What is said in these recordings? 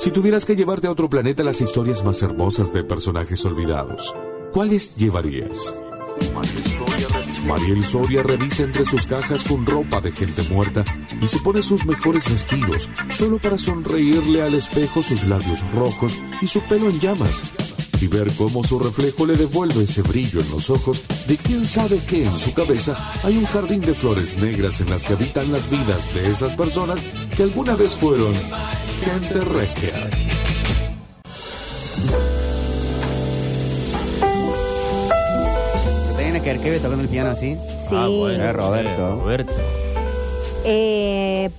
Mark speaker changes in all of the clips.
Speaker 1: Si tuvieras que llevarte a otro planeta las historias más hermosas de personajes olvidados, ¿cuáles llevarías? Mariel Soria revisa entre sus cajas con ropa de gente muerta y se pone sus mejores vestidos solo para sonreírle al espejo sus labios rojos y su pelo en llamas y ver cómo su reflejo le devuelve ese brillo en los ojos de quien sabe que en su cabeza hay un jardín de flores negras en las que habitan las vidas de esas personas que alguna vez fueron gente regia.
Speaker 2: ¿Tenés Kerkeve tocando el piano así?
Speaker 3: Sí.
Speaker 4: Ah, bueno,
Speaker 2: Eh, Roberto.
Speaker 4: sí, Roberto.
Speaker 3: Eh,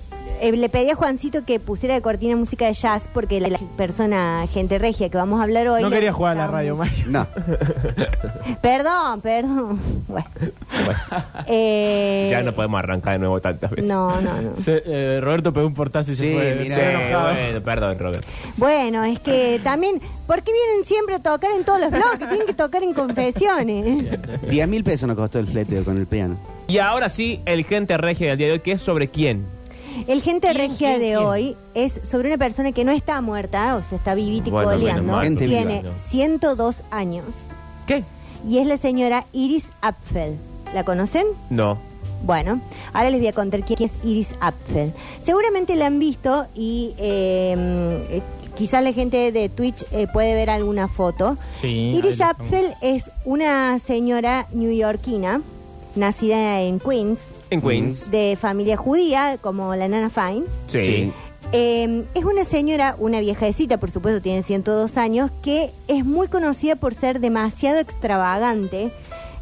Speaker 3: eh, le pedí a Juancito que pusiera de cortina música de jazz porque la, la persona, gente regia que vamos a hablar hoy.
Speaker 5: No
Speaker 3: le
Speaker 5: quería jugar a la radio. Mario.
Speaker 2: No.
Speaker 3: Perdón, perdón. Bueno.
Speaker 4: Bueno,
Speaker 3: Eh,
Speaker 4: ya no podemos arrancar de nuevo tantas veces.
Speaker 3: No, no, no.
Speaker 5: Se- eh, Roberto pegó un portazo y se
Speaker 2: Sí,
Speaker 5: fue.
Speaker 2: mira.
Speaker 5: se
Speaker 4: bueno, perdón, Roberto.
Speaker 3: Bueno, es que también, ¿por qué vienen siempre a tocar en todos los bloques? Tienen que tocar en confesiones.
Speaker 2: 10 mil pesos nos costó el flete con el piano.
Speaker 4: Y ahora sí, el gente regia del día de hoy, que es sobre quién.
Speaker 3: El gente
Speaker 4: ¿Quién,
Speaker 3: regia
Speaker 4: quién,
Speaker 3: de
Speaker 4: quién?
Speaker 3: hoy es sobre una persona que no está muerta, o sea, está vivita y
Speaker 4: Bueno,
Speaker 3: coleando.
Speaker 2: Gente
Speaker 3: Tiene
Speaker 4: viva.
Speaker 3: 102 años
Speaker 4: ¿Qué?
Speaker 3: y es la señora Iris Apfel. ¿La conocen?
Speaker 4: No.
Speaker 3: Bueno, ahora les voy a contar quién es Iris Apfel. Seguramente la han visto y eh, eh, quizás la gente de Twitch eh, puede ver alguna foto.
Speaker 5: Sí,
Speaker 3: Iris Apfel es una señora neoyorquina, nacida en Queens,
Speaker 4: En Queens.
Speaker 3: de familia judía, como la Nana Fine.
Speaker 4: Sí.
Speaker 2: Sí.
Speaker 3: Eh, es una señora, una viejecita, por supuesto, tiene 102 años, que es muy conocida por ser demasiado extravagante.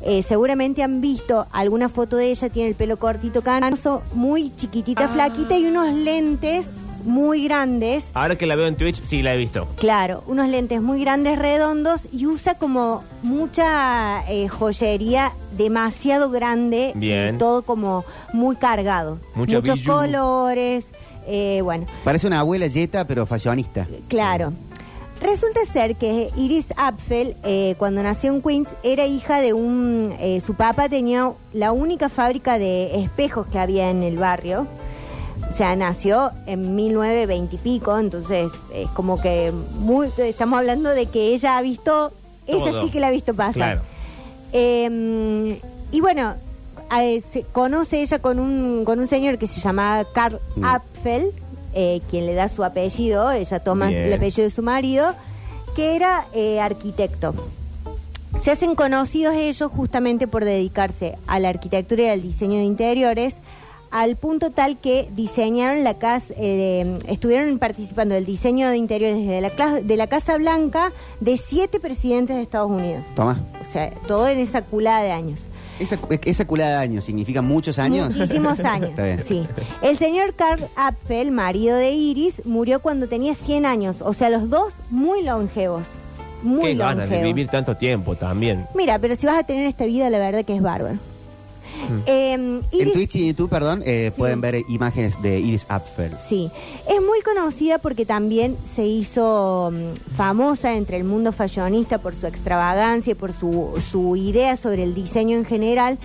Speaker 3: Eh, seguramente han visto alguna foto de ella, tiene el pelo cortito, canoso, muy chiquitita, flaquita y unos lentes muy grandes.
Speaker 4: Ahora que la veo en Twitch, sí la he visto.
Speaker 3: Claro, unos lentes muy grandes, redondos y usa como mucha eh, joyería demasiado grande.
Speaker 4: Bien.
Speaker 3: y todo como muy cargado.
Speaker 4: Mucho
Speaker 3: Muchos
Speaker 4: bijou.
Speaker 3: colores. eh, bueno,
Speaker 2: Parece una abuela yeta, pero fashionista.
Speaker 3: claro. Resulta ser que Iris Apfel, eh, cuando nació en Queens, era hija de un... eh, su papá tenía la única fábrica de espejos que había en el barrio. O sea, nació en 1920 y pico, entonces es como que muy, estamos hablando de que ella ha visto, esa
Speaker 4: Todo.
Speaker 3: sí que la ha visto pasar.
Speaker 4: Claro.
Speaker 3: Eh, y bueno, eh, se conoce ella con un, con un señor que se llama Karl
Speaker 2: Mm.
Speaker 3: Apfel, eh, quien le da su apellido, ella toma
Speaker 4: Bien.
Speaker 3: el apellido de su marido, que era eh, arquitecto. Se hacen conocidos ellos justamente por dedicarse a la arquitectura y al diseño de interiores, al punto tal que diseñaron la casa, eh, estuvieron participando del diseño de interiores de la, de la Casa Blanca de siete presidentes de Estados Unidos.
Speaker 2: Toma.
Speaker 3: O sea, todo en esa culada de años.
Speaker 2: Esa, esa culada de años, ¿significa muchos años?
Speaker 3: Muchísimos años.
Speaker 2: Está bien.
Speaker 3: Sí. El señor Carl Apfel, marido de Iris, murió cuando tenía 100 años. O sea, los dos muy longevos. Muy
Speaker 4: Qué
Speaker 3: longevos.
Speaker 4: ganas de vivir tanto tiempo también.
Speaker 3: Mira, pero si vas a tener esta vida, la verdad que es bárbaro. Eh,
Speaker 2: En
Speaker 3: Iris-
Speaker 2: Twitch y YouTube, perdón, eh,
Speaker 3: Sí.
Speaker 2: pueden ver imágenes de Iris Apfel.
Speaker 3: Sí, es muy conocida porque también se hizo mm, famosa entre el mundo fashionista por su extravagancia y por su, su idea sobre el diseño en general,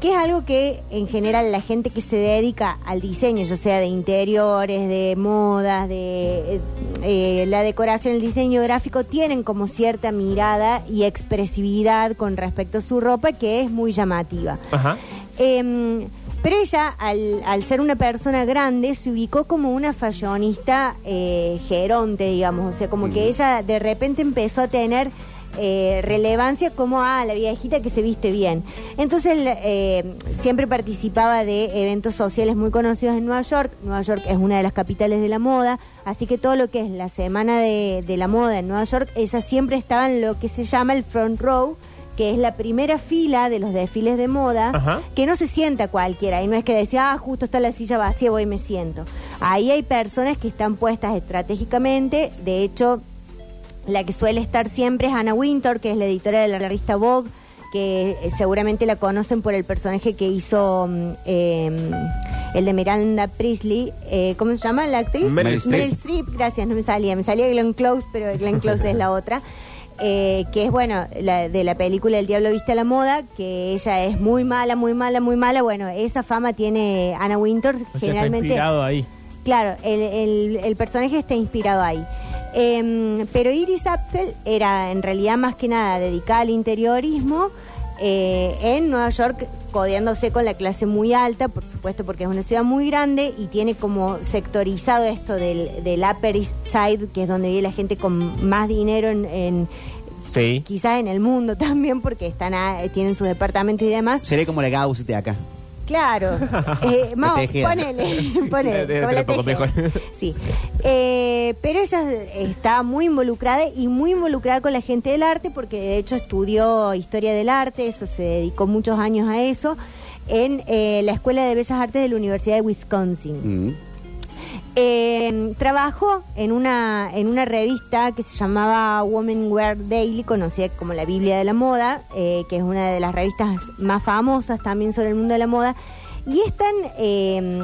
Speaker 3: que es algo que en general la gente que se dedica al diseño, ya sea de interiores, de modas, de eh, eh, la decoración, el diseño gráfico, tienen como cierta mirada y expresividad con respecto a su ropa que es muy llamativa.
Speaker 4: Ajá.
Speaker 3: Eh, pero ella, al, al ser una persona grande, se ubicó como una fashionista eh, geronte, digamos. O sea, como que ella de repente empezó a tener eh, relevancia como a la viejita que se viste bien. Entonces, eh, siempre participaba de eventos sociales muy conocidos en Nueva York. Nueva York es una de las capitales de la moda. Así que todo lo que es la semana de, de la moda en Nueva York, ella siempre estaba en lo que se llama el front row que es la primera fila de los desfiles de moda,
Speaker 4: Ajá.
Speaker 3: que no se sienta cualquiera. Y no es que decía, ah, justo está la silla vacía, voy y me siento. Ahí hay personas que están puestas estratégicamente. De hecho, la que suele estar siempre es Anna Wintour, que es la editora de la revista Vogue, que eh, seguramente la conocen por el personaje que hizo eh, el de Miranda Priestley. Eh, ¿Cómo se llama la actriz?
Speaker 4: Meryl. Streep,
Speaker 3: gracias, no me salía. Me salía Glenn Close, pero Glenn Close es la otra. Eh, que es, bueno, la, de la película El Diablo Viste a la Moda, que ella es muy mala, muy mala, muy mala. Bueno, esa fama tiene Anna
Speaker 5: O sea, está
Speaker 3: generalmente...
Speaker 5: inspirado ahí.
Speaker 3: Claro, el, el- el personaje está inspirado ahí. Em, pero Iris Apfel era en realidad más que nada dedicada al interiorismo eh, en Nueva York, codeándose con la clase muy alta, por supuesto porque es una ciudad muy grande y tiene como sectorizado esto del, del Upper East Side, que es donde vive la gente con más dinero en... en-
Speaker 4: Sí.
Speaker 3: Quizás en el mundo también, porque están a- tienen sus departamentos y demás.
Speaker 2: Seré como la Gauss de acá.
Speaker 3: Claro. Eh, Mau, ponele, ponele.
Speaker 4: Debe
Speaker 3: como
Speaker 4: ser
Speaker 3: la
Speaker 4: un poco
Speaker 3: Tejeda.
Speaker 4: mejor.
Speaker 3: Sí. Eh, pero ella estaba muy involucrada y muy involucrada con la gente del arte porque de hecho estudió historia del arte, eso se dedicó muchos años a eso, en eh, la Escuela de Bellas Artes de la Universidad de Wisconsin.
Speaker 2: Mm.
Speaker 3: Eh, trabajó en una, en una revista que se llamaba Women Wear Daily, conocida como la Biblia de la Moda, eh, que es una de las revistas más famosas también sobre el mundo de la moda. Y es tan, eh,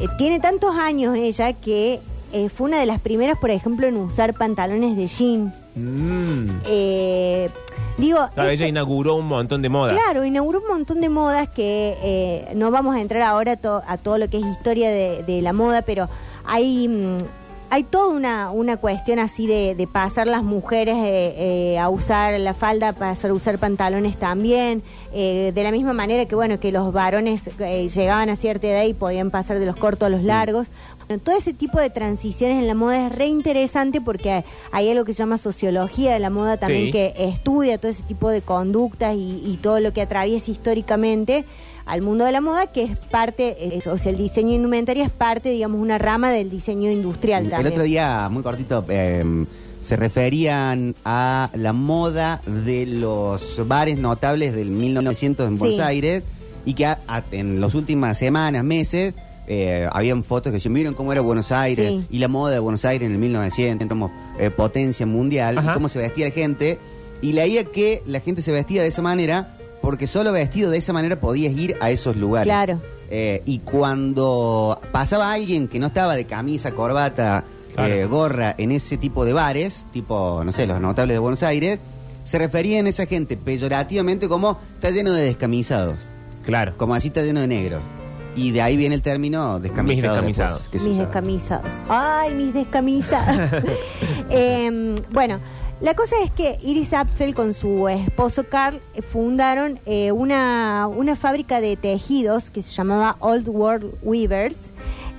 Speaker 3: eh, tiene tantos años ella que eh, fue una de las primeras, por ejemplo, en usar pantalones de jean.
Speaker 4: Mm.
Speaker 3: Eh, digo,
Speaker 4: Claro, ella inauguró un montón de modas.
Speaker 3: Claro, inauguró un montón de modas que eh, no vamos a entrar ahora a, to- a todo lo que es historia de, de la moda, pero hay, mm, hay toda una, una cuestión así de, de pasar las mujeres eh, eh, a usar la falda, pasar a usar pantalones también, eh, de la misma manera que bueno que los varones eh, llegaban a cierta edad y podían pasar de los cortos a los largos. Bueno, todo ese tipo de transiciones en la moda es re interesante porque hay algo que se llama sociología de la moda también
Speaker 4: Sí.
Speaker 3: que estudia todo ese tipo de conductas y, y todo lo que atraviesa históricamente al mundo de la moda, que es parte, eh, o sea, el diseño de indumentaria es parte, digamos, una rama del diseño industrial
Speaker 2: El
Speaker 3: también.
Speaker 2: otro día, muy cortito, eh, se referían a la moda de los bares notables del 1900 en Buenos
Speaker 3: Sí.
Speaker 2: Aires y que a- a- en las últimas semanas, meses, eh, habían fotos que decían, miren cómo era Buenos Aires
Speaker 3: Sí.
Speaker 2: y la moda de Buenos Aires en el 1900, como eh, potencia mundial,
Speaker 4: Ajá.
Speaker 2: y cómo se vestía la gente. Y leía que la gente se vestía de esa manera porque solo vestido de esa manera podías ir a esos lugares.
Speaker 3: Claro.
Speaker 2: Eh, y cuando pasaba alguien que no estaba de camisa, corbata,
Speaker 4: Claro.
Speaker 2: eh, gorra en ese tipo de bares, tipo, no sé, los notables de Buenos Aires, se referían a esa gente peyorativamente como está lleno de descamisados,
Speaker 4: Claro.
Speaker 2: como así está lleno de negro. Y de ahí viene el término descamisado.
Speaker 4: descamisados.
Speaker 2: después,
Speaker 3: mis descamisados. Ay, mis descamisados. Em, bueno, la cosa es que Iris Apfel con su esposo Carl eh, fundaron eh, una, una fábrica de tejidos que se llamaba Old World Weavers.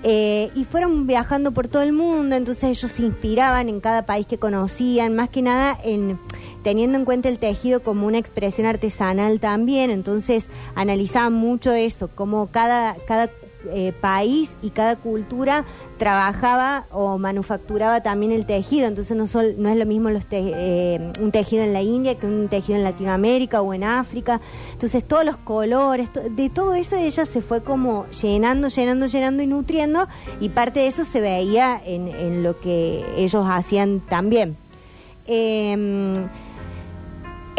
Speaker 3: eh, y fueron viajando por todo el mundo, entonces ellos se inspiraban en cada país que conocían, más que nada en teniendo en cuenta el tejido como una expresión artesanal también, entonces analizaban mucho eso, como cada, cada eh, país y cada cultura trabajaba o manufacturaba también el tejido, entonces no, no es lo mismo los te- eh, un tejido en la India que un tejido en Latinoamérica o en África, entonces todos los colores, de todo eso ella se fue como llenando, llenando, llenando y nutriendo y parte de eso se veía en, en lo que ellos hacían también. Em,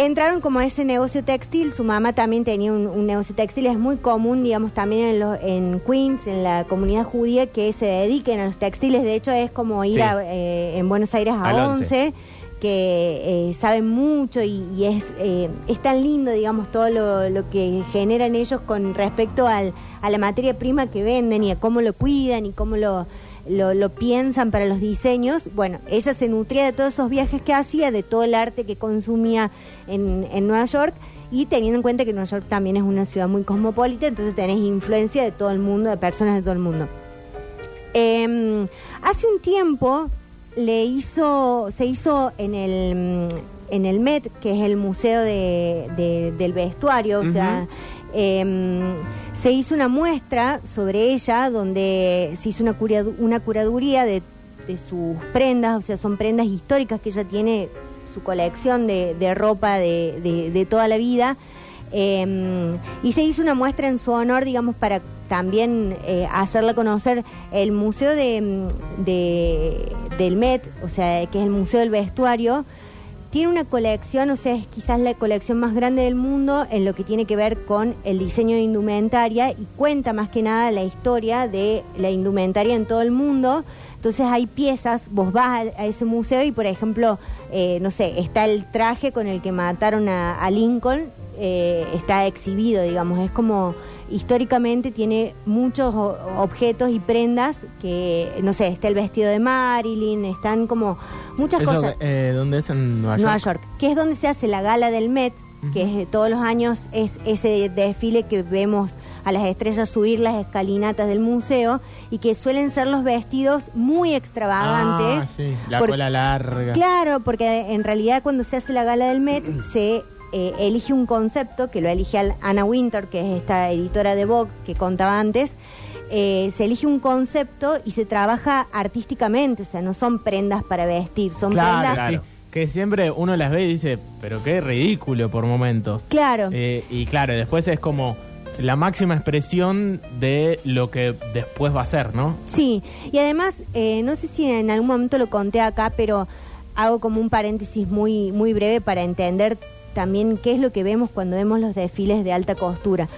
Speaker 3: entraron como a ese negocio textil, su mamá también tenía un, un negocio textil, es muy común, digamos, también en, lo- en Queens, en la comunidad judía, que se dediquen a los textiles, de hecho es como ir
Speaker 4: Sí.
Speaker 3: a, eh, en Buenos Aires a
Speaker 4: Al Once.
Speaker 3: 11, que eh, saben mucho y, y es, eh, es tan lindo, digamos, todo lo, lo que generan ellos con respecto al, a la materia prima que venden y a cómo lo cuidan y cómo lo, lo, lo piensan para los diseños. Bueno, ella se nutría de todos esos viajes que hacía, de todo el arte que consumía en, en Nueva York y teniendo en cuenta que Nueva York también es una ciudad muy cosmopolita, entonces tenés influencia de todo el mundo, de personas de todo el mundo. Eh, hace un tiempo le hizo, se hizo en el en el Met, que es el museo de- del vestuario, o sea, eh, se hizo una muestra sobre ella donde se hizo una, una curaduría de, de sus prendas, o sea, son prendas históricas que ella tiene su colección de, ropa de, toda la vida. Eh, y se hizo una muestra en su honor, digamos, para también eh, hacerla conocer el Museo de- del Met, o sea, que es el Museo del Vestuario. Tiene una colección, o sea, es quizás la colección más grande del mundo en lo que tiene que ver con el diseño de indumentaria y cuenta más que nada la historia de la indumentaria en todo el mundo. Entonces hay piezas, vos vas a, a ese museo y por ejemplo, eh, no sé, está el traje con el que mataron a, a Lincoln, eh, está exhibido, digamos, es como históricamente tiene muchos objetos y prendas que, no sé, está el vestido de Marilyn, están como muchas
Speaker 5: Eso,
Speaker 3: cosas.
Speaker 5: eh, ¿Dónde es? En Nueva York.
Speaker 3: Nueva York, que es donde se hace la gala del Met, que es, todos los años es ese desfile que vemos a las estrellas subir las escalinatas del museo y que suelen ser los vestidos muy extravagantes.
Speaker 5: Ah, sí, la cola larga.
Speaker 3: Claro, porque en realidad cuando se hace la gala del Met se eh, elige un concepto que lo elige al- Anna Winter, que es esta editora de Vogue que contaba antes. eh, se elige un concepto y se trabaja artísticamente, o sea, no son prendas para vestir, son
Speaker 5: Claro,
Speaker 3: prendas.
Speaker 4: Claro.
Speaker 5: sí. Que siempre uno las ve y dice, pero qué ridículo por momentos.
Speaker 3: Claro.
Speaker 5: Eh, y claro, después es como la máxima expresión de lo que después va a ser, ¿no?
Speaker 3: Sí, y además, eh, no sé si en algún momento lo conté acá, pero hago como un paréntesis muy, muy breve para entender también qué es lo que vemos cuando vemos los desfiles de alta costura.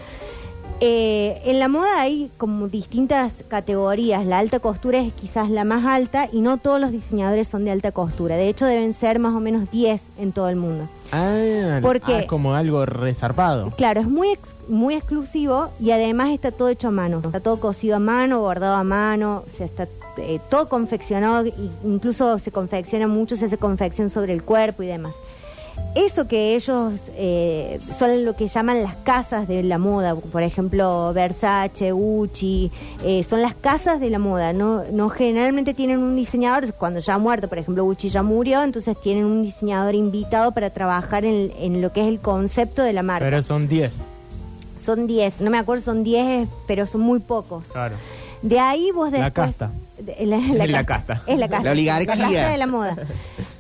Speaker 3: Eh, en la moda hay como distintas categorías. La alta costura es quizás la más alta y no todos los diseñadores son de alta costura. De hecho, deben ser más o menos 10 en todo el mundo.
Speaker 5: Ah,
Speaker 3: Porque-
Speaker 5: ah, es como algo resarpado.
Speaker 3: Claro, es muy ex- muy exclusivo y además está todo hecho a mano. Está todo cosido a mano, bordado a mano, o sea, está eh, todo confeccionado, incluso se confecciona mucho, se hace confección sobre el cuerpo y demás. Eso que ellos eh, son lo que llaman las casas de la moda, por ejemplo, Versace, Gucci, eh, son las casas de la moda. No, no generalmente tienen un diseñador, cuando ya ha muerto, por ejemplo, Gucci ya murió, entonces tienen un diseñador invitado para trabajar en, en lo que es el concepto de la marca.
Speaker 5: Pero son 10.
Speaker 3: Son 10, no me acuerdo, son 10, pero son muy pocos.
Speaker 5: Claro.
Speaker 3: De ahí vos
Speaker 5: La
Speaker 3: después...
Speaker 5: casta.
Speaker 3: La,
Speaker 4: Es la casta.
Speaker 3: Es la casta.
Speaker 2: La oligarquía.
Speaker 3: La casta de la moda.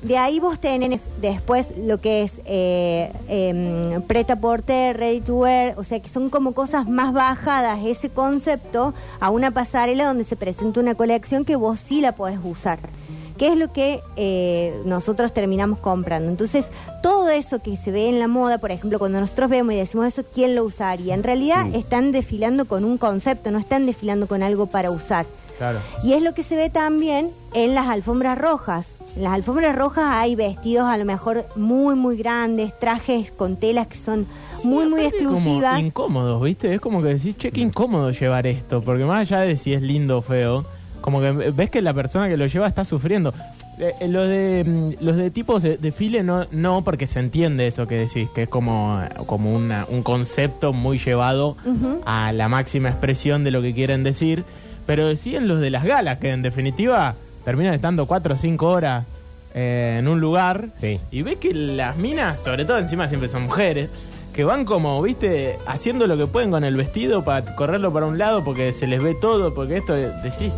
Speaker 3: De ahí vos tenés después lo que es eh, eh, preta porter, ready to wear, o sea que son como cosas más bajadas ese concepto a una pasarela donde se presenta una colección que vos sí la podés usar. Que es lo que eh, nosotros terminamos comprando. Entonces, todo eso que se ve en la moda, por ejemplo, cuando nosotros vemos y decimos eso, ¿quién lo usaría? En realidad
Speaker 2: Mm.
Speaker 3: están desfilando con un concepto, no están desfilando con algo para usar.
Speaker 5: Claro.
Speaker 3: Y es lo que se ve también en las alfombras rojas. En las alfombras rojas hay vestidos a lo mejor muy, muy grandes, trajes con telas que son muy, muy
Speaker 5: Aparte como
Speaker 3: exclusivas.
Speaker 5: incómodos, ¿viste? Es como que decís, che, qué incómodo llevar esto. Porque más allá de si es lindo o feo, como que ves que la persona que lo lleva está sufriendo. Eh, eh, los de mm, los de tipos de desfile no no porque se entiende eso que decís que es como como una, un concepto muy llevado a la máxima expresión de lo que quieren decir pero sí en los de las galas que en definitiva terminan estando cuatro o cinco horas eh, en un lugar
Speaker 4: Sí.
Speaker 5: y ves que las minas, sobre todo encima siempre son mujeres, que van como, viste, haciendo lo que pueden con el vestido para correrlo para un lado porque se les ve todo, porque esto decís.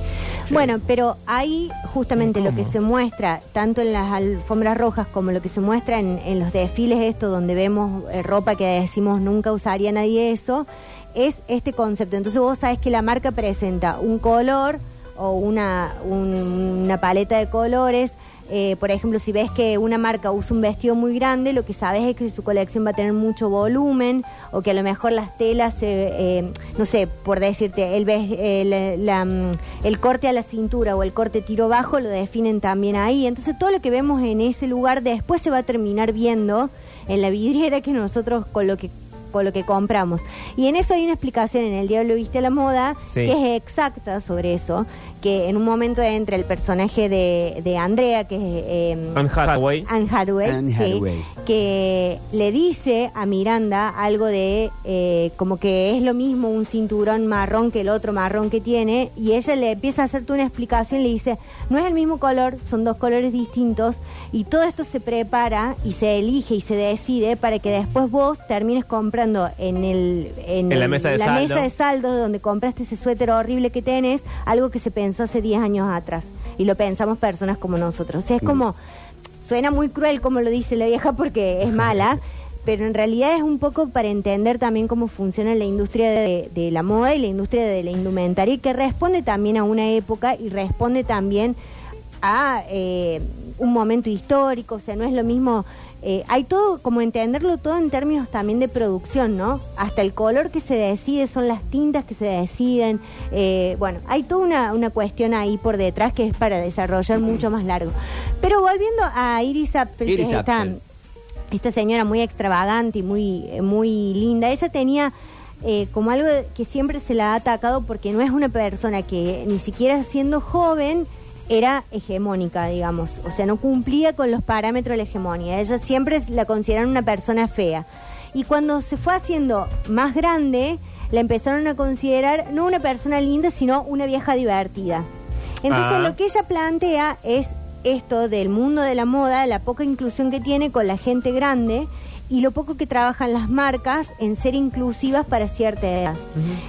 Speaker 3: Bueno, pero ahí justamente lo que se muestra, tanto en las alfombras rojas como lo que se muestra en, en los desfiles, esto donde vemos eh, ropa que decimos nunca usaría nadie eso, es este concepto. Entonces vos sabés que la marca presenta un color o una, un- una paleta de colores. Eh, por ejemplo, si ves que una marca usa un vestido muy grande, lo que sabes es que su colección va a tener mucho volumen o que a lo mejor las telas, eh, no sé, por decirte, el, la, mm, el corte a la cintura o el corte tiro bajo lo definen también ahí. Entonces todo lo que vemos en ese lugar después se va a terminar viendo en la vidriera que nosotros con lo que con lo que compramos. Y en eso hay una explicación en El Diablo Viste a la Moda,
Speaker 4: Sí.
Speaker 3: que es exacta sobre eso, que en un momento entra el personaje de, de Andrea, que es eh,
Speaker 4: Anne Hathaway.
Speaker 3: Anne Hathaway,
Speaker 2: Anne
Speaker 3: sí,
Speaker 2: Hathaway.
Speaker 3: que le dice a Miranda algo de eh, como que es lo mismo un cinturón marrón que el otro marrón que tiene y ella le empieza a hacerte una explicación y le dice no es el mismo color son dos colores distintos y todo esto se prepara y se elige y se decide para que después vos termines comprando en el
Speaker 4: En la
Speaker 3: el-
Speaker 4: mesa de saldo.
Speaker 3: mesa de saldo donde compraste ese suéter horrible que tenés algo que se pensó hace 10 años atrás y lo pensamos personas como nosotros. O sea es como Suena muy cruel como lo dice la vieja porque es mala, pero en realidad es un poco para entender también cómo funciona la industria de, de la moda y la industria de la indumentaria que responde también a una época y responde también a eh, un momento histórico, o sea, no es lo mismo... eh, hay todo, como entenderlo todo en términos también de producción, ¿no? Hasta el color que se decide, son las tintas que se deciden. eh, bueno, hay toda una, una cuestión ahí por detrás que es para desarrollar mucho más largo. Pero volviendo a Iris Apfel,
Speaker 2: Iris
Speaker 3: que es esta,
Speaker 2: Apfel.
Speaker 3: esta señora muy extravagante y muy, eh, muy linda, ella tenía eh, como algo que siempre se la ha atacado porque no es una persona que ni siquiera siendo joven era hegemónica, digamos. O sea, no cumplía con los parámetros de la hegemonía. Ella siempre la consideraron una persona fea. Y cuando se fue haciendo más grande, la empezaron a considerar no una persona linda, sino una vieja divertida. Entonces
Speaker 4: Ah.
Speaker 3: lo que ella plantea es esto del mundo de la moda, la poca inclusión que tiene con la gente grande y lo poco que trabajan las marcas en ser inclusivas para cierta edad.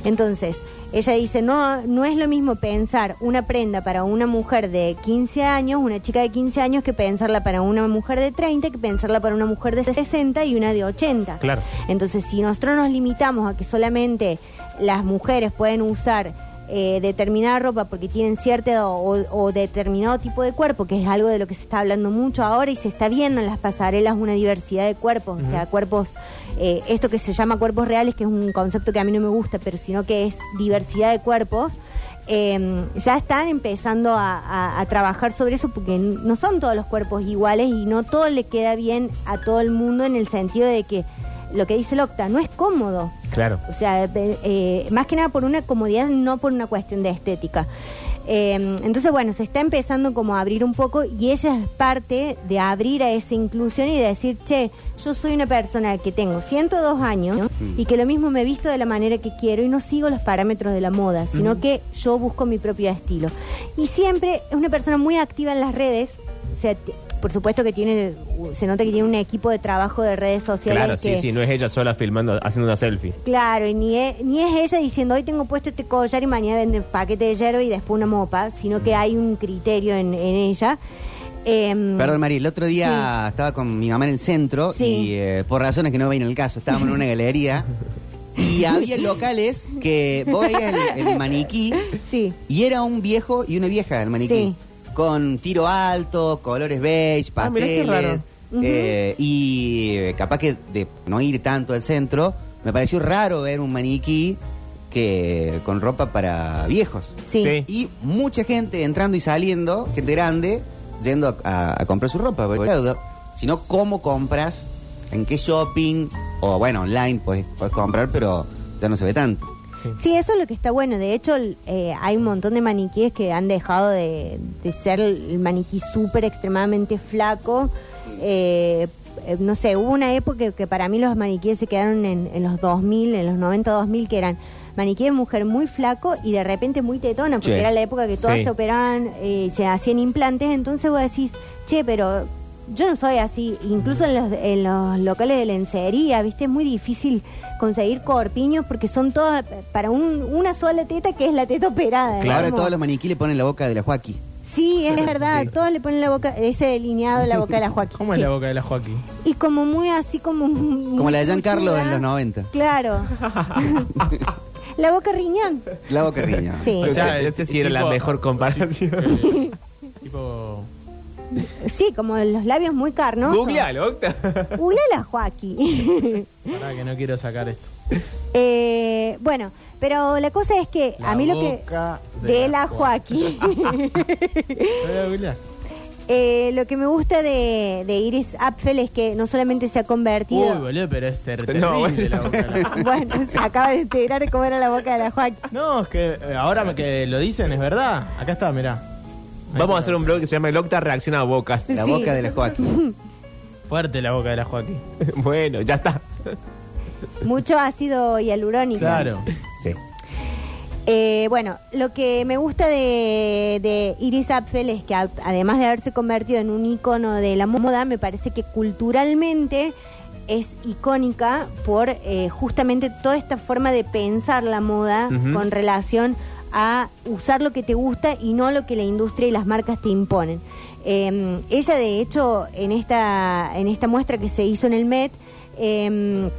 Speaker 3: Entonces, ella dice, no, no es lo mismo pensar una prenda para una mujer de 15 años, una chica de 15 años, que pensarla para una mujer de 30, que pensarla para una mujer de 60 y una de 80.
Speaker 4: Claro.
Speaker 3: Entonces, si nosotros nos limitamos a que solamente las mujeres pueden usar eh, determinada ropa porque tienen cierta edad o, o determinado tipo de cuerpo, que es algo de lo que se está hablando mucho ahora y se está viendo en las pasarelas una diversidad de cuerpos, o sea, cuerpos, eh, esto que se llama cuerpos reales, que es un concepto que a mí no me gusta, pero sino que es diversidad de cuerpos. eh, ya están empezando a, a- a trabajar sobre eso porque no son todos los cuerpos iguales y no todo le queda bien a todo el mundo en el sentido de que lo que dice el Octa no es cómodo.
Speaker 4: Claro.
Speaker 3: O sea, de- eh, más que nada por una comodidad, no por una cuestión de estética. Eh, entonces, bueno, se está empezando como a abrir un poco y ella es parte de abrir a esa inclusión y de decir, che, yo soy una persona que tengo 102 años y que lo mismo me visto de la manera que quiero y no sigo los parámetros de la moda, sino que yo busco mi propio estilo. Y siempre es una persona muy activa en las redes, o sea, por supuesto que tiene, se nota que tiene un equipo de trabajo de redes sociales.
Speaker 4: Claro, sí,
Speaker 3: que-
Speaker 4: sí, no es ella sola filmando, haciendo una selfie.
Speaker 3: Claro, y ni es, ni es ella diciendo hoy tengo puesto este collar y mañana vende paquete de hierba y después una mopa, sino que hay un criterio en, en ella. Em,
Speaker 2: Perdón, María, el otro día estaba con mi mamá en el centro
Speaker 3: Sí.
Speaker 2: y eh, por razones que no ven el caso, estábamos en una galería y había locales que vos veías el, el maniquí
Speaker 3: Sí,
Speaker 2: y era un viejo y una vieja el maniquí. Con tiro alto, colores beige,
Speaker 4: Ah, mirá qué
Speaker 2: pasteles.
Speaker 4: raro.
Speaker 2: eh, y eh, capaz que de no ir tanto al centro, me pareció raro ver un maniquí que con ropa para viejos.
Speaker 3: sí.
Speaker 4: Sí.
Speaker 2: Y mucha gente entrando y saliendo, gente grande, yendo a, a- a comprar su ropa. Porque, claro, Si no, ¿cómo compras? ¿En qué shopping? O bueno, online puedes, puedes comprar, pero ya no se ve tanto.
Speaker 3: Sí, eso es lo que está bueno. De hecho, eh, hay un montón de maniquíes que han dejado de, de ser el maniquí súper extremadamente flaco. Eh, eh, no sé, hubo una época que, para mí los maniquíes se quedaron en, en los 2000, en los 90-2000, que eran maniquí de mujer muy flaco y de repente muy tetona, porque era la época que todas
Speaker 4: Sí.
Speaker 3: se operaban, eh, se hacían implantes. Entonces vos decís, che, pero yo no soy así. Incluso en los, en los locales de lencería, ¿viste? Es muy difícil conseguir corpiños porque son todas para un- una sola teta que es la teta operada.
Speaker 2: Claro,
Speaker 3: digamos.
Speaker 2: todos los maniquí le ponen la boca de la Joaquín.
Speaker 3: Sí, es verdad.
Speaker 2: Sí.
Speaker 3: Todos le ponen la boca, ese delineado de la boca de la Joaquín.
Speaker 5: ¿Cómo
Speaker 3: Sí.
Speaker 5: es la boca de la Joaquín?
Speaker 3: Y como muy así, como...
Speaker 2: Como la de Giancarlo en los 90.
Speaker 3: Claro. la boca riñón.
Speaker 2: La boca riña.
Speaker 3: Sí.
Speaker 4: O sea,
Speaker 5: es-
Speaker 4: este sí era la mejor comparación.
Speaker 5: Tipo.
Speaker 3: Sí, como los labios muy carnosos.
Speaker 4: Googlealo, Octa.
Speaker 3: Una la Joaquín.
Speaker 5: Pará que no quiero sacar esto.
Speaker 3: Eh, bueno, pero la cosa es que
Speaker 5: La
Speaker 3: a mí lo que...
Speaker 5: boca
Speaker 3: De la Joaquín.
Speaker 5: ¿Lo voy a googlear?
Speaker 3: Eh, lo que me gusta de, de Iris Apfel es que no solamente se ha convertido...
Speaker 5: Uy, boludo, pero es ter- terrible
Speaker 4: No, bueno.
Speaker 5: la boca de la
Speaker 3: bueno, se acaba de enterar cómo era la boca de la Joaquín.
Speaker 5: No, es que eh, ahora que lo dicen es verdad. Acá está, mirá.
Speaker 4: Vamos a hacer un blog que se llama El Octa Reacciona a Bocas.
Speaker 2: La
Speaker 3: Sí.
Speaker 2: boca de la Joaquín.
Speaker 5: Fuerte la boca de la Joaquín.
Speaker 4: bueno, ya está.
Speaker 3: Mucho ácido hialurónico.
Speaker 5: Claro.
Speaker 4: Sí.
Speaker 3: Eh, bueno, lo que me gusta de, de Iris Apfel es que a- además de haberse convertido en un icono de la moda, me parece que culturalmente es icónica por eh, justamente toda esta forma de pensar la moda
Speaker 4: Ujú.
Speaker 3: con relación a usar lo que te gusta y no lo que la industria y las marcas te imponen. Eh, ella, de hecho, en esta, en esta muestra que se hizo en el Met, eh,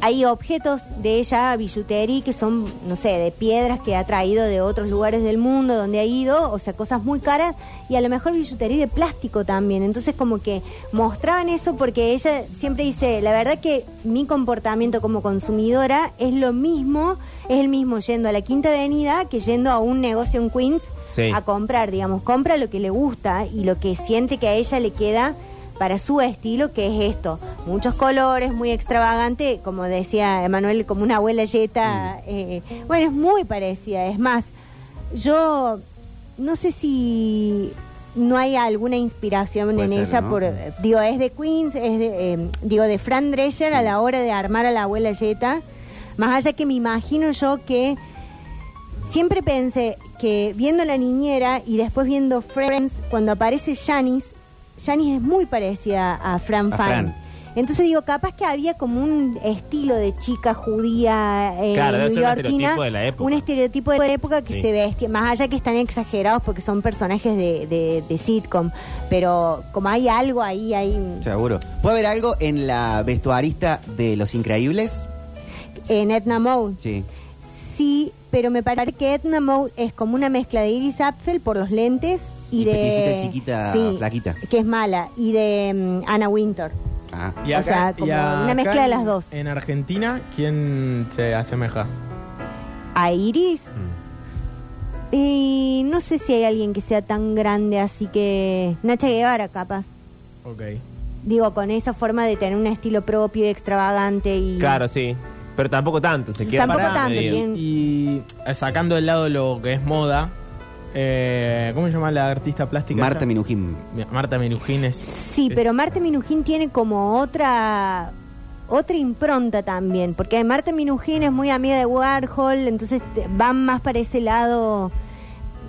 Speaker 3: hay objetos de ella, billutería, que son, no sé, de piedras que ha traído de otros lugares del mundo donde ha ido, o sea, cosas muy caras, y a lo mejor billutería de plástico también. Entonces, como que mostraban eso porque ella siempre dice, la verdad que mi comportamiento como consumidora es lo mismo, es el mismo yendo a la Quinta Avenida que yendo a un negocio en Queens
Speaker 4: Sí.
Speaker 3: a comprar, digamos, compra lo que le gusta y lo que siente que a ella le queda para su estilo, que es esto, muchos colores, muy extravagante, como decía Emanuel, como una abuela
Speaker 2: Mm.
Speaker 3: yeta. eh, bueno, es muy parecida. Es más, yo no sé si no hay alguna inspiración
Speaker 2: Puede
Speaker 3: en
Speaker 2: ser,
Speaker 3: ella
Speaker 2: ¿no?
Speaker 3: por digo es de Queens es de, eh, digo de Fran Drescher a la hora de armar a la abuela Jetta más allá que me imagino yo que siempre pensé que viendo la niñera y después viendo Friends cuando aparece Janice Janice es muy parecida a Fran
Speaker 2: A
Speaker 3: Fine
Speaker 2: Fran.
Speaker 3: entonces digo capaz que había como un estilo de chica judía eh,
Speaker 4: Claro, debe ser un estereotipo de la época.
Speaker 3: un estereotipo de la época que
Speaker 4: Sí.
Speaker 3: se vestía, más allá que están exagerados porque son personajes de, de, de sitcom, pero como hay algo ahí, hay
Speaker 2: Seguro. ¿Puede haber algo en la vestuarista de Los Increíbles?
Speaker 3: en Edna Mode.
Speaker 2: Sí.
Speaker 3: Sí, pero me parece que Edna Mode es como una mezcla de Iris Apfel por los lentes y,
Speaker 2: Y
Speaker 3: de
Speaker 2: chiquita,
Speaker 3: sí,
Speaker 2: flaquita.
Speaker 3: que es mala y de mm, Anna Winter.
Speaker 2: Ah.
Speaker 5: Y
Speaker 3: O
Speaker 5: acá-
Speaker 3: sea,
Speaker 5: y
Speaker 3: como
Speaker 5: acá
Speaker 3: una mezcla de las dos.
Speaker 5: En Argentina, ¿quién se asemeja?
Speaker 3: A Iris
Speaker 2: Mm.
Speaker 3: y no sé si hay alguien que sea tan grande, así que Nacha Guevara capaz.
Speaker 5: Ok.
Speaker 3: Digo, con esa forma de tener un estilo propio y extravagante y...
Speaker 4: Claro, sí. Pero tampoco tanto, se queda
Speaker 3: Tampoco
Speaker 4: para
Speaker 3: tanto.
Speaker 5: Y sacando del lado lo que es moda, eh, ¿cómo se llama la artista plástica?
Speaker 2: Marta
Speaker 5: esta?
Speaker 2: Minujín.
Speaker 5: Mi- Marta Minujín es...
Speaker 3: Sí,
Speaker 5: es-
Speaker 3: pero Marta Minujín tiene como otra otra impronta también, porque Marta Minujín es muy amiga de Warhol, entonces van más para ese lado,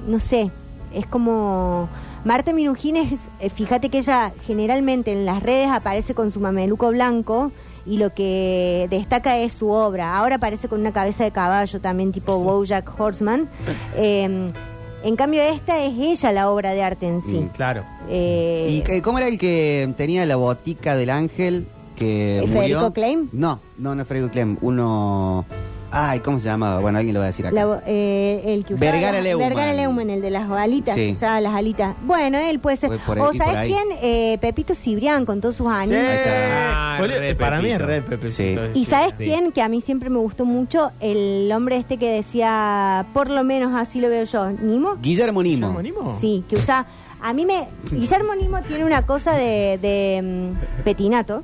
Speaker 3: no sé, es como Marta Minujín es, eh, fíjate que ella generalmente en las redes aparece con su mameluco blanco y lo que destaca es su obra. Ahora aparece con una cabeza de caballo también tipo BoJack Horseman. Eh, en cambio esta es ella la obra de arte en sí.
Speaker 2: Mm,
Speaker 5: Claro.
Speaker 3: Eh,
Speaker 2: ¿Y cómo era el que tenía la botica del ángel que
Speaker 3: ¿Eh,
Speaker 2: murió?
Speaker 3: Federico Klein?
Speaker 2: No, no, no es Federico Klein. Uno... Ay, ¿cómo se llamaba? Bueno, alguien lo va a decir acá.
Speaker 3: La- eh, el que usaba
Speaker 2: Vergara
Speaker 3: las-
Speaker 2: Leumann.
Speaker 3: Vergara Leumann, el de las alitas,
Speaker 2: Sí.
Speaker 3: que usaba las alitas. Bueno, él puede ser.
Speaker 2: Fue por-
Speaker 3: o
Speaker 2: y por
Speaker 3: ¿sabes
Speaker 2: ahí.
Speaker 3: quién? Eh, Pepito Cibrián, con todos sus años.
Speaker 2: Está.
Speaker 4: Ah, re
Speaker 5: para mí es
Speaker 4: Pepito.
Speaker 5: re Pepecito.
Speaker 2: Sí.
Speaker 3: ¿Y sabes
Speaker 4: Sí.
Speaker 3: quién? Que a mí siempre me gustó mucho, el hombre este que decía, por lo menos así lo veo yo, Nimo.
Speaker 2: Guillermo Nimo.
Speaker 5: ¿Guillermo Nimo?
Speaker 3: Sí, que usa... A mí me... Guillermo Nimo tiene una cosa de, de mm, petinato.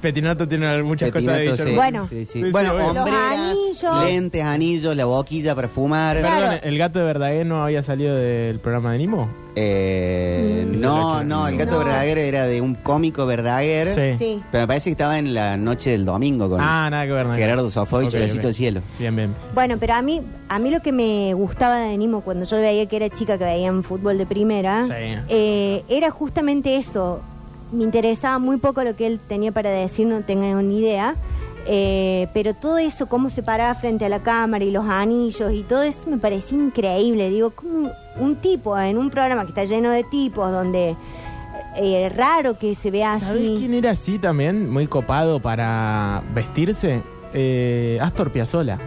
Speaker 5: Petinato tiene muchas
Speaker 2: Petinato,
Speaker 5: cosas de
Speaker 2: sí.
Speaker 3: Bueno.
Speaker 2: Sí, sí. Bueno, hombreras,
Speaker 3: anillos.
Speaker 2: lentes, anillos, la boquilla para fumar.
Speaker 5: Perdón, ¿el gato de Verdaguer no había salido del programa de Nimo?
Speaker 2: Eh,
Speaker 3: Mm.
Speaker 2: no, no, el gato
Speaker 3: No.
Speaker 2: Verdaguer era de un cómico Verdaguer.
Speaker 5: Sí.
Speaker 3: Sí.
Speaker 2: Pero me parece que estaba en la noche del domingo con
Speaker 5: Ah, nada que ver. nada.
Speaker 2: Gerardo Sofovich,
Speaker 5: Ok,
Speaker 2: el besito del cielo.
Speaker 5: Bien, bien.
Speaker 3: Bueno, pero a mí, a mí lo que me gustaba de Nimo cuando yo veía que era chica que veía en fútbol de primera,
Speaker 5: Sí.
Speaker 3: eh, era justamente eso. Me interesaba muy poco lo que él tenía para decir, no tengo ni idea. eh, pero todo eso, cómo se paraba frente a la cámara y los anillos y todo eso me parecía increíble. Digo, como un tipo en un programa que está lleno de tipos, donde eh, raro que se vea
Speaker 5: ¿Sabés
Speaker 3: así.
Speaker 5: quién era así también? Muy copado para vestirse. Eh, Astor Piazzolla.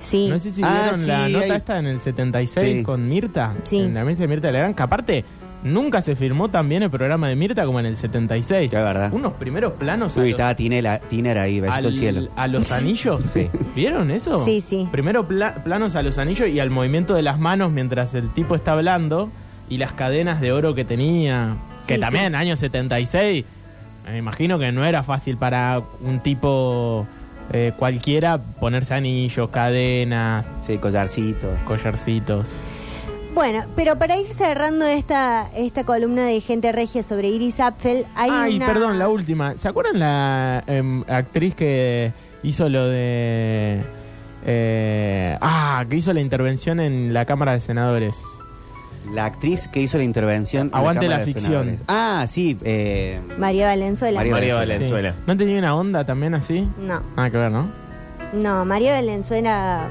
Speaker 3: Sí.
Speaker 5: No sé si
Speaker 2: Ah,
Speaker 5: vieron la nota
Speaker 2: ahí-
Speaker 5: esta en el 76
Speaker 2: Sí.
Speaker 5: con Mirta.
Speaker 3: Sí.
Speaker 5: En la mesa de Mirta Legrand. Que aparte, nunca se firmó tan bien el programa de Mirta como en el 76.
Speaker 2: Que es verdad.
Speaker 5: Unos primeros planos a
Speaker 2: Uy,
Speaker 5: los-
Speaker 2: estaba Tinela- Tiner ahí, besito
Speaker 5: al-
Speaker 2: del cielo.
Speaker 5: a los anillos.
Speaker 2: Sí.
Speaker 5: ¿Vieron eso?
Speaker 3: Sí, sí.
Speaker 5: Primero pla- planos a los anillos y al movimiento de las manos mientras el tipo está hablando y las cadenas de oro que tenía. Que
Speaker 3: Sí,
Speaker 5: también
Speaker 3: sí.
Speaker 5: en años 76, me imagino que no era fácil para un tipo eh, cualquiera ponerse anillos, cadenas,
Speaker 2: Sí, collarcito.
Speaker 5: collarcitos.
Speaker 3: Bueno, pero para ir cerrando esta, esta columna de gente regia sobre Iris Apfel, hay
Speaker 5: Ay,
Speaker 3: una...
Speaker 5: perdón, la última. ¿Se acuerdan la em, actriz que hizo lo de... eh, ah, que hizo la intervención en la Cámara de Senadores?
Speaker 2: La actriz que hizo la intervención. en
Speaker 5: Aguante
Speaker 2: Cámara
Speaker 5: la
Speaker 2: de
Speaker 5: ficción.
Speaker 2: Senadores. Ah, sí. Eh,
Speaker 3: María Valenzuela.
Speaker 2: María. Valenzuela.
Speaker 5: Sí. ¿No tenía una onda también así?
Speaker 3: No,
Speaker 5: Nada que ver, ¿no?
Speaker 3: no, María Valenzuela,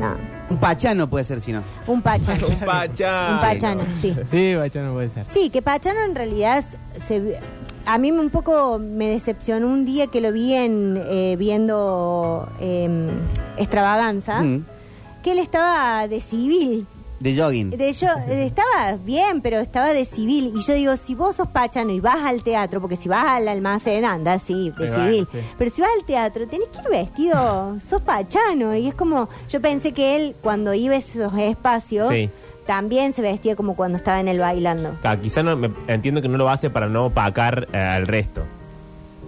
Speaker 3: no,
Speaker 2: un pachano puede ser, si no.
Speaker 3: un pachano.
Speaker 4: Un pachano.
Speaker 3: un pachano, sí.
Speaker 5: Sí, bacha, no puede ser.
Speaker 3: Sí, que Pachano en realidad se, a mí un poco me decepcionó un día que lo vi en eh, viendo eh, Extravaganza,
Speaker 2: Mm,
Speaker 3: que él estaba de civil.
Speaker 2: De jogging.
Speaker 3: De yo, estaba bien, pero estaba de civil. Y yo digo, si vos sos pachano y vas al teatro, porque si vas al almacén andas, sí, de
Speaker 5: Eh, bueno,
Speaker 3: civil.
Speaker 5: sí.
Speaker 3: Pero si vas al teatro, tenés que ir vestido, sos pachano. Y es como, yo pensé que él, cuando iba a esos espacios,
Speaker 4: Sí.
Speaker 3: también se vestía como cuando estaba en el bailando.
Speaker 4: Ah, quizá no, me- entiendo que no lo hace para no opacar eh, al resto.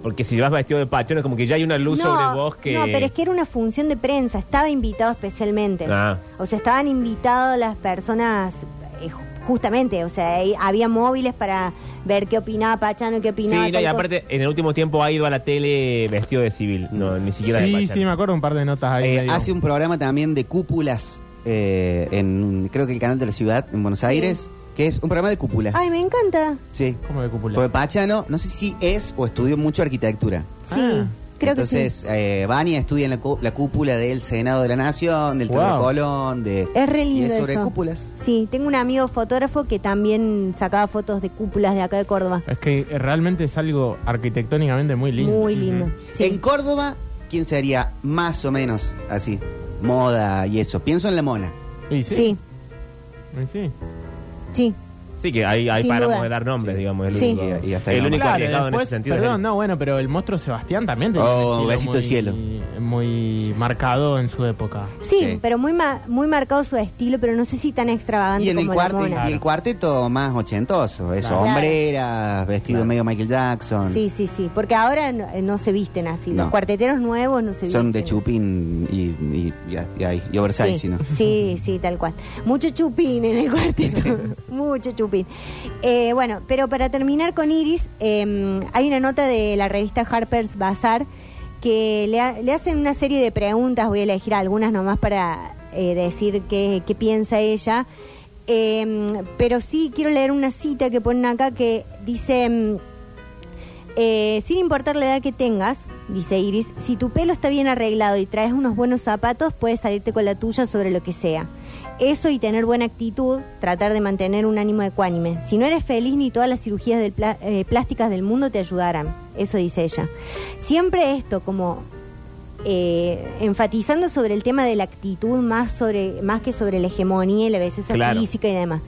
Speaker 4: Porque si vas vestido de pachón es como que ya hay una luz sobre vos que...
Speaker 3: No, pero es que era una función de prensa, estaba invitado especialmente.
Speaker 4: Ah.
Speaker 3: O sea, estaban invitados las personas eh, justamente, o sea, ahí había móviles para ver qué opinaba Pachano, qué
Speaker 4: Sí,
Speaker 3: opinaba.
Speaker 4: no,
Speaker 3: tal
Speaker 4: y aparte en el último tiempo ha ido a la tele vestido de civil, no, ni siquiera de
Speaker 5: Sí,
Speaker 4: Pachano.
Speaker 5: sí, me acuerdo un par de notas ahí.
Speaker 2: Eh, hace un programa también de cúpulas eh, en, creo que el canal de la ciudad, en Buenos Aires, que es un programa de cúpulas.
Speaker 3: Ay, me encanta.
Speaker 2: Sí.
Speaker 5: ¿Cómo de cúpula?
Speaker 2: Porque Pachano, no sé si es o estudió mucho arquitectura.
Speaker 3: Sí,
Speaker 5: Ah.
Speaker 3: creo
Speaker 2: Entonces, eh, Vania estudia en la, la cúpula del Senado de la Nación, del
Speaker 5: Wow.
Speaker 2: Colón, de...
Speaker 3: que sí. Es re
Speaker 2: y
Speaker 3: lindo
Speaker 2: es sobre
Speaker 3: eso.
Speaker 2: cúpulas.
Speaker 3: Sí, tengo un amigo fotógrafo que también sacaba fotos de cúpulas de acá de Córdoba.
Speaker 5: Es que realmente es algo arquitectónicamente muy lindo.
Speaker 3: Muy lindo. Sí.
Speaker 2: En Córdoba, ¿quién sería más o menos así? Moda y eso. Pienso en la mona.
Speaker 5: Y sí.
Speaker 3: sí,
Speaker 5: y sí.
Speaker 3: Sí.
Speaker 4: Sí, que ahí, ahí
Speaker 3: Sin
Speaker 4: paramos
Speaker 3: duda.
Speaker 4: de dar nombres, digamos. El
Speaker 3: Sí.
Speaker 4: único,
Speaker 2: Y- y hasta ahí
Speaker 4: el único
Speaker 5: Claro,
Speaker 4: arriesgado en
Speaker 5: después,
Speaker 4: ese sentido. es
Speaker 5: Perdón,
Speaker 4: él.
Speaker 5: no, bueno, pero el monstruo Sebastián también tenía
Speaker 2: Oh,
Speaker 5: un
Speaker 2: besito
Speaker 5: muy,
Speaker 2: al cielo.
Speaker 5: muy marcado en su época.
Speaker 3: Sí,
Speaker 2: Sí.
Speaker 3: pero muy ma- muy marcado su estilo, pero no sé si tan extravagante
Speaker 2: Y en el,
Speaker 3: como la
Speaker 2: cuarto,
Speaker 3: mona.
Speaker 2: y el cuarteto más ochentoso. Eso,
Speaker 5: Claro.
Speaker 2: hombreras, vestido medio Michael Jackson.
Speaker 3: Sí, sí, sí, porque ahora no, eh, no se visten así. Los
Speaker 2: No.
Speaker 3: cuarteteros nuevos no se visten.
Speaker 2: Son de
Speaker 3: así.
Speaker 2: chupín y, y, y, y- y oversize,
Speaker 3: Sí,
Speaker 2: ¿no?
Speaker 3: sí, sí, tal cual. Mucho chupín en el cuarteto. Mucho chupín. Eh, bueno, pero para terminar con Iris, eh, hay una nota de la revista Harper's Bazaar que le, ha- le hacen una serie de preguntas. Voy a elegir algunas nomás para eh, decir qué, qué piensa ella. Eh, pero sí quiero leer una cita que ponen acá que dice. mm, eh, sin importar la edad que tengas, dice Iris, si tu pelo está bien arreglado y traes unos buenos zapatos, puedes salirte con la tuya sobre lo que sea. Eso y tener buena actitud, tratar de mantener un ánimo ecuánime. Si no eres feliz, ni todas las cirugías del eh, plásticas del mundo te ayudarán. Eso dice ella. Siempre esto, como eh, enfatizando sobre el tema de la actitud más, sobre, más que sobre la hegemonía y la belleza
Speaker 4: Claro.
Speaker 3: física y demás.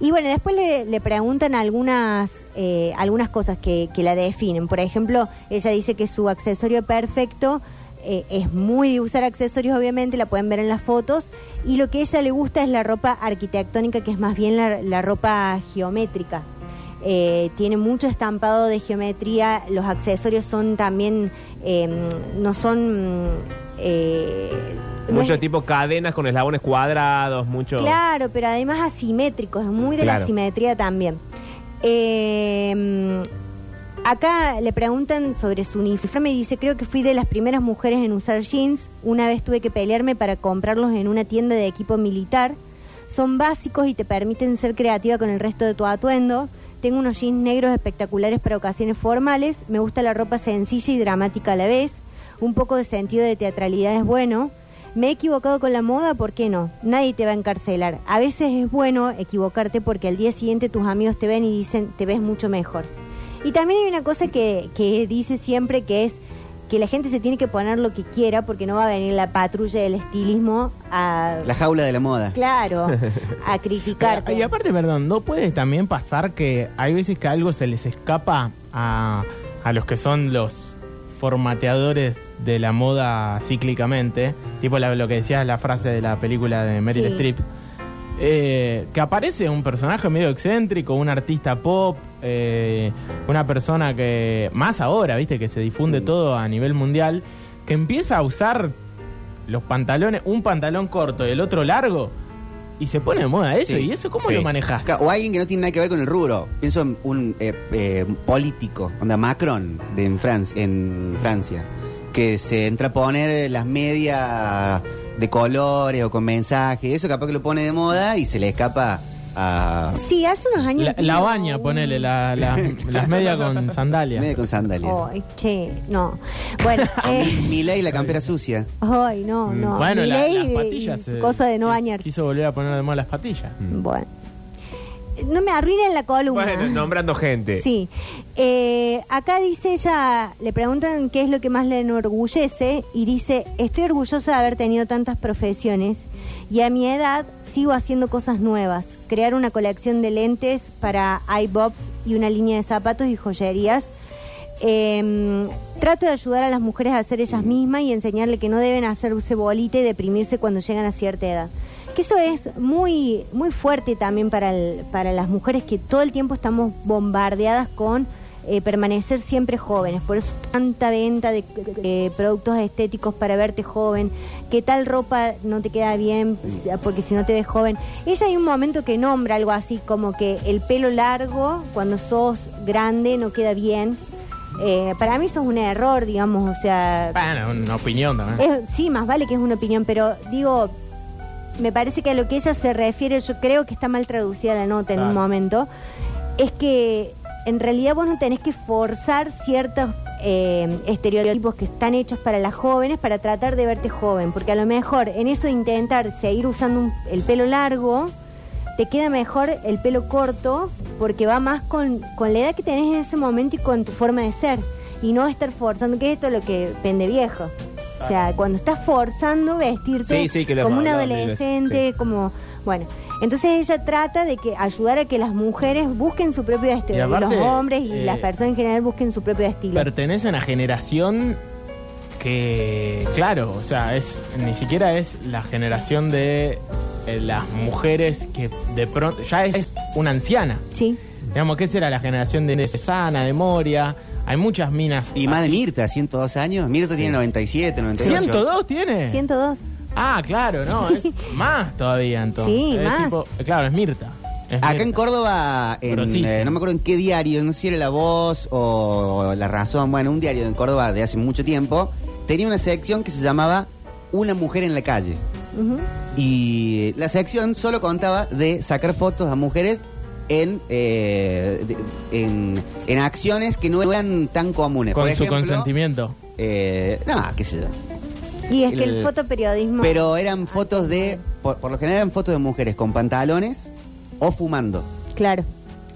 Speaker 3: Y bueno, después le, le preguntan algunas, eh, algunas cosas que, que la definen. Por ejemplo, ella dice que su accesorio perfecto eh, es muy de usar accesorios, obviamente, la pueden ver en las fotos. Y lo que a ella le gusta es la ropa arquitectónica, que es más bien la, la ropa geométrica. Eh, tiene mucho estampado de geometría, los accesorios son también, eh, no son... eh, no
Speaker 4: Mucho
Speaker 3: es-
Speaker 4: tipo cadenas con eslabones cuadrados, mucho...
Speaker 3: Claro, pero además asimétricos, es muy de la asimetría también. Eh, acá le preguntan sobre su uniforme y dice, creo que fui de las primeras mujeres en usar jeans. Una vez tuve que pelearme para comprarlos en una tienda de equipo militar. Son básicos y te permiten ser creativa con el resto de tu atuendo. Tengo unos jeans negros espectaculares para ocasiones formales. Me gusta la ropa sencilla y dramática a la vez. Un poco de sentido de teatralidad es bueno. Me he equivocado con la moda, ¿por qué no? Nadie te va a encarcelar. A veces es bueno equivocarte porque al día siguiente tus amigos te ven y dicen, te ves mucho mejor. Y también hay una cosa que, que dice siempre que es que la gente se tiene que poner lo que quiera porque no va a venir la patrulla del estilismo a...
Speaker 2: La jaula de la moda.
Speaker 3: Claro, a criticarte.
Speaker 5: Y aparte, perdón, ¿no puede también pasar que hay veces que algo se les escapa a, a los que son los formateadores de la moda cíclicamente? Tipo la- lo que decías la frase de la película de Meryl
Speaker 3: Sí.
Speaker 5: Streep. Eh, que aparece un personaje medio excéntrico, un artista pop, eh, una persona que, más ahora, viste, que se difunde
Speaker 2: Mm.
Speaker 5: todo a nivel mundial, que empieza a usar los pantalones, un pantalón corto y el otro largo, y se pone de moda eso.
Speaker 2: Sí.
Speaker 5: ¿Y eso cómo
Speaker 4: Sí.
Speaker 5: lo manejas?
Speaker 2: O alguien que no tiene nada que ver con el rubro. Pienso en un eh, eh, político, onda Macron, de en, Francia, en Francia, que se entra a poner las medias de colores o con mensajes. Eso capaz que lo pone de moda y se le escapa a...
Speaker 3: Sí, hace unos años...
Speaker 5: La, la baña,
Speaker 3: un-
Speaker 5: ponele, la, la- las medias con sandalias.
Speaker 2: Media con sandalias.
Speaker 3: Ay, che, no. Bueno, eh,
Speaker 2: Mi ley la campera sucia.
Speaker 3: ay, no, no.
Speaker 5: Mm, Bueno, la-
Speaker 3: Milei,
Speaker 5: las patillas.
Speaker 3: eh,
Speaker 5: eh,
Speaker 3: cosa de no
Speaker 5: quis-
Speaker 3: bañarse.
Speaker 5: Quiso volver a poner de moda las patillas.
Speaker 3: Bueno. No me arruinen la columna.
Speaker 4: Bueno, nombrando gente.
Speaker 3: Sí. Eh, acá dice ella, le preguntan qué es lo que más le enorgullece y dice, estoy orgullosa de haber tenido tantas profesiones y a mi edad sigo haciendo cosas nuevas. Crear una colección de lentes para iBobs y una línea de zapatos y joyerías. Eh, trato de ayudar a las mujeres a ser ellas mismas y enseñarle que no deben hacerse bolita y deprimirse cuando llegan a cierta edad. Que eso es muy, muy fuerte también para, el- para las mujeres que todo el tiempo estamos bombardeadas con eh, permanecer siempre jóvenes. Por eso tanta venta de, de productos estéticos para verte joven, que tal ropa no te queda bien porque si no te ves joven. Ella hay un momento que nombra algo así como que el pelo largo cuando sos grande no queda bien. Eh, para mí eso es un error, digamos, o sea...
Speaker 5: Bueno, una opinión también.
Speaker 3: Es- sí, más vale que es una opinión, pero digo, me parece que a lo que ella se refiere, yo creo que está mal traducida la nota en un momento, es que en realidad vos no tenés que forzar ciertos eh, estereotipos que están hechos para las jóvenes para tratar de verte joven, porque a lo mejor en eso de intentar seguir usando un- el pelo largo, te queda mejor el pelo corto porque va más con, con la edad que tenés en ese momento y con tu forma de ser. Y no estar forzando, que esto es lo que pende viejo. O sea, cuando estás forzando vestirte
Speaker 4: Sí, sí, que lo
Speaker 3: como
Speaker 4: hemos
Speaker 3: un
Speaker 4: hablado mil veces,
Speaker 3: adolescente, como... Bueno, entonces ella trata de que ayudar a que las mujeres busquen su propio estilo.
Speaker 5: Y aparte,
Speaker 3: los hombres y
Speaker 5: eh,
Speaker 3: las personas en general busquen su propio estilo.
Speaker 5: Pertenece a una generación que, claro, o sea, es ni siquiera es la generación de eh, las mujeres que de pronto ya es, es una anciana.
Speaker 3: Sí.
Speaker 5: Digamos que esa era la generación de Sana, de Moria. Hay muchas minas.
Speaker 2: Y más de. Mirta, 102 años. Mirta tiene 97, 98.
Speaker 5: ¿102 tiene?
Speaker 3: 102.
Speaker 5: Ah, claro, no, es más todavía entonces.
Speaker 3: Sí,
Speaker 5: Es
Speaker 3: más.
Speaker 5: tipo- claro, es Mirta. es
Speaker 2: Acá
Speaker 5: Mirta.
Speaker 2: en Córdoba, en,
Speaker 5: Pero sí,
Speaker 2: eh,
Speaker 5: sí.
Speaker 2: no me acuerdo en qué diario, no sé si era La Voz o La Razón, bueno, un diario en Córdoba de hace mucho tiempo, tenía una sección que se llamaba Una mujer en la calle.
Speaker 3: Ujú.
Speaker 2: Y la sección solo contaba de sacar fotos a mujeres en, eh, de- en, en acciones que no eran tan comunes.
Speaker 5: Con
Speaker 2: Por
Speaker 5: su
Speaker 2: ejemplo,
Speaker 5: consentimiento.
Speaker 2: eh, no, qué sé yo.
Speaker 3: Y es que el,
Speaker 2: El-
Speaker 3: fotoperiodismo...
Speaker 2: Pero eran fotos de, por, por lo general eran fotos de mujeres con pantalones o fumando.
Speaker 3: Claro.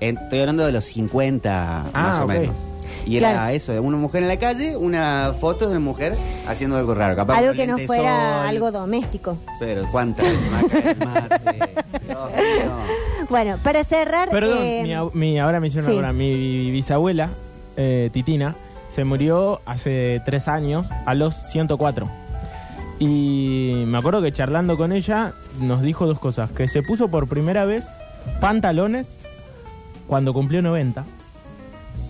Speaker 2: En- estoy hablando de los 50 más
Speaker 5: Ah,
Speaker 2: o
Speaker 5: ok.
Speaker 2: menos. Y era
Speaker 3: Claro.
Speaker 2: eso, de una mujer en la calle, una foto de una mujer haciendo algo raro. Capaz
Speaker 3: Algo que no fuera
Speaker 2: sol,
Speaker 3: algo doméstico.
Speaker 2: Pero cuántas veces el mate. Dios mío.
Speaker 3: Bueno, para cerrar...
Speaker 5: Perdón,
Speaker 3: eh,
Speaker 5: mi, mi- ahora me hicieron
Speaker 3: sí.
Speaker 5: acordar, mi bisabuela, eh, Titina, se murió hace tres años, a los 104. Y me acuerdo que charlando con ella nos dijo dos cosas, que se puso por primera vez pantalones cuando cumplió 90.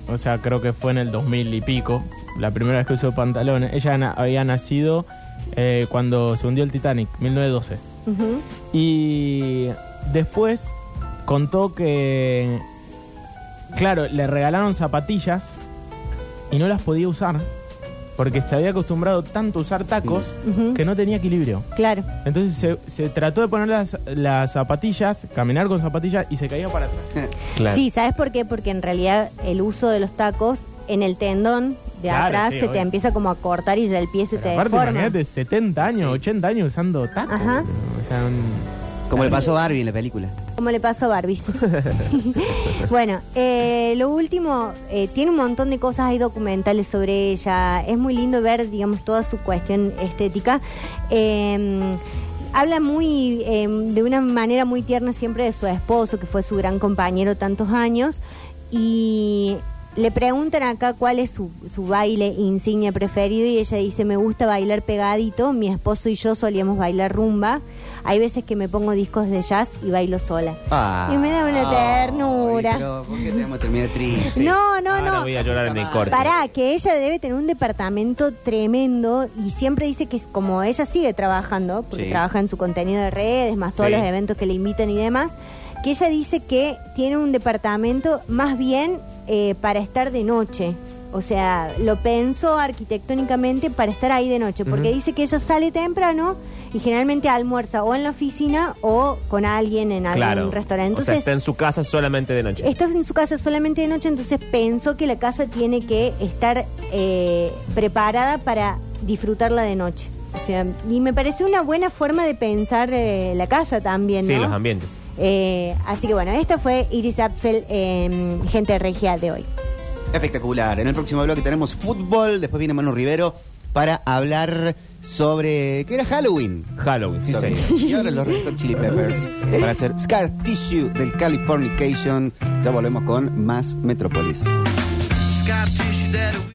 Speaker 5: O sea, creo que fue en el 2000 y pico, la primera vez que usó pantalones. Ella na- había nacido eh, cuando se hundió el Titanic, 1912.
Speaker 3: ujú.
Speaker 5: Y después contó que, claro, le regalaron zapatillas y no las podía usar porque se había acostumbrado tanto a usar tacos que no tenía equilibrio.
Speaker 3: Claro.
Speaker 5: Entonces se, se trató de poner las, las zapatillas, caminar con zapatillas y se caía para atrás.
Speaker 4: Claro.
Speaker 3: Sí, ¿sabes por qué? Porque en realidad el uso de los tacos en el tendón de
Speaker 5: Claro,
Speaker 3: atrás
Speaker 5: sí,
Speaker 3: se te empieza como a cortar y ya el pie se
Speaker 5: Pero
Speaker 3: te
Speaker 5: aparte,
Speaker 3: deforma.
Speaker 5: imagínate, 70 años,
Speaker 2: Sí.
Speaker 5: 80 años usando tacos.
Speaker 3: Ajá.
Speaker 5: O sea, un-
Speaker 2: Como le pasó a Barbie en la película.
Speaker 3: Como le pasó a Barbie. sí. bueno, eh, lo último, eh, tiene un montón de cosas, hay documentales sobre ella. Es muy lindo ver, digamos, toda su cuestión estética. Eh, habla muy, eh, de una manera muy tierna siempre de su esposo, que fue su gran compañero tantos años. Y le preguntan acá cuál es su, su baile insignia preferido y ella dice, me gusta bailar pegadito, mi esposo y yo solíamos bailar rumba. Hay veces que me pongo discos de jazz y bailo sola.
Speaker 2: Ah,
Speaker 3: Y me da una ternura.
Speaker 2: Ay, Pero, ¿por qué tenemos que terminar triste?
Speaker 4: Sí.
Speaker 3: No, no,
Speaker 4: Ahora
Speaker 3: no.
Speaker 4: voy a llorar en el corte.
Speaker 3: Pará, que ella debe tener un departamento tremendo y siempre dice que es como ella sigue trabajando, porque
Speaker 2: Sí.
Speaker 3: trabaja en su contenido de redes, más todos
Speaker 4: Sí.
Speaker 3: los eventos que le invitan y demás, que ella dice que tiene un departamento más bien eh, para estar de noche. O sea, lo pensó arquitectónicamente para estar ahí de noche, porque dice que ella sale temprano y generalmente almuerza o en la oficina o con alguien en algún
Speaker 4: Claro.
Speaker 3: restaurante.
Speaker 4: o sea,
Speaker 3: Entonces,
Speaker 4: está en su casa solamente de noche.
Speaker 3: Estás en su casa solamente de noche, entonces pensó que la casa tiene que estar eh, preparada para disfrutarla de noche. O sea, y me pareció una buena forma de pensar eh, la casa también, ¿no?
Speaker 4: Sí, los ambientes.
Speaker 3: Eh, así que bueno, esta fue Iris Apfel, eh, gente regia de hoy.
Speaker 2: Espectacular. En el próximo bloque tenemos fútbol, después viene Manu Rivero para hablar sobre... ¿Qué era Halloween?
Speaker 4: Halloween, sí, señor.
Speaker 2: Y ahora los Red Hot Chili Peppers para hacer Scar Tissue del Californication. Ya volvemos con más Metropolis.
Speaker 6: Scar tissue that'll